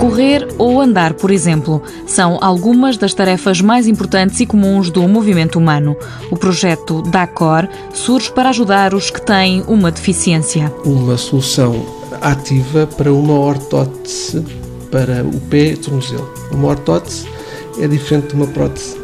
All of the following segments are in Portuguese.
Correr ou andar, por exemplo, são algumas das tarefas mais importantes e comuns do movimento humano. O projeto DACOR surge para ajudar os que têm uma deficiência. Uma solução ativa para uma ortótese para o pé e tornozelo. Uma ortótese é diferente de uma prótese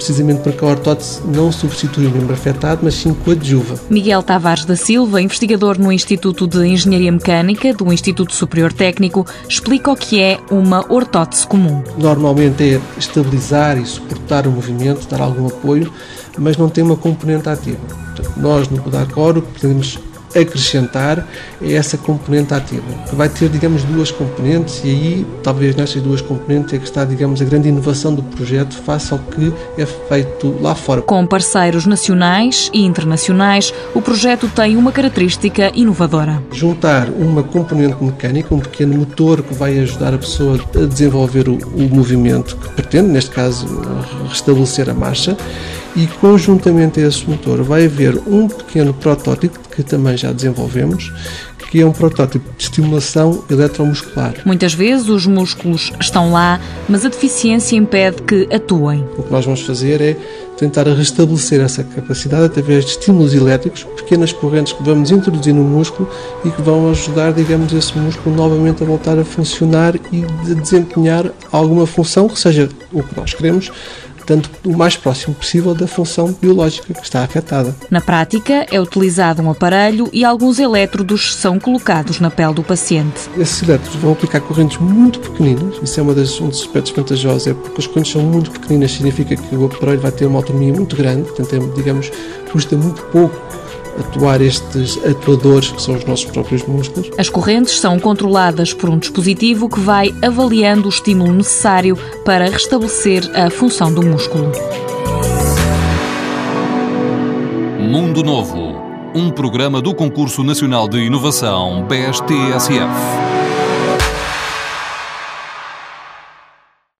precisamente porque a ortótese não substitui o membro afetado, mas sim coadjuva. Miguel Tavares da Silva, investigador no Instituto de Engenharia Mecânica do Instituto Superior Técnico, explica o que é uma ortótese comum. Normalmente é estabilizar e suportar o movimento, dar algum apoio, mas não tem uma componente ativa. Portanto, nós no Podacoro podemos acrescentar é essa componente ativa, que vai ter, digamos, duas componentes e aí, talvez nestas duas componentes é que está, digamos, a grande inovação do projeto face ao que é feito lá fora. Com parceiros nacionais e internacionais, o projeto tem uma característica inovadora. Juntar uma componente mecânica, um pequeno motor que vai ajudar a pessoa a desenvolver o, o movimento que pretende, neste caso, restabelecer a marcha, e conjuntamente a esse motor vai haver um pequeno protótipo que também já desenvolvemos, que é um protótipo de estimulação eletromuscular. Muitas vezes os músculos estão lá, mas a deficiência impede que atuem. O que nós vamos fazer é tentar restabelecer essa capacidade através de estímulos elétricos, pequenas correntes que vamos introduzir no músculo e que vão ajudar, digamos, esse músculo novamente a voltar a funcionar e a desempenhar alguma função que seja o que nós queremos, portanto, o mais próximo possível da função biológica que está afetada. Na prática, é utilizado um aparelho e alguns elétrodos são colocados na pele do paciente. Esses elétrodos vão aplicar correntes muito pequeninas, isso é uma das, um dos aspectos vantajosos, é porque as correntes são muito pequeninas, significa que o aparelho vai ter uma autonomia muito grande, portanto, é, digamos, custa muito pouco atuar estes atuadores que são os nossos próprios músculos. As correntes são controladas por um dispositivo que vai avaliando o estímulo necessário para restabelecer a função do músculo. Mundo Novo, um programa do Concurso Nacional de Inovação BSTSF.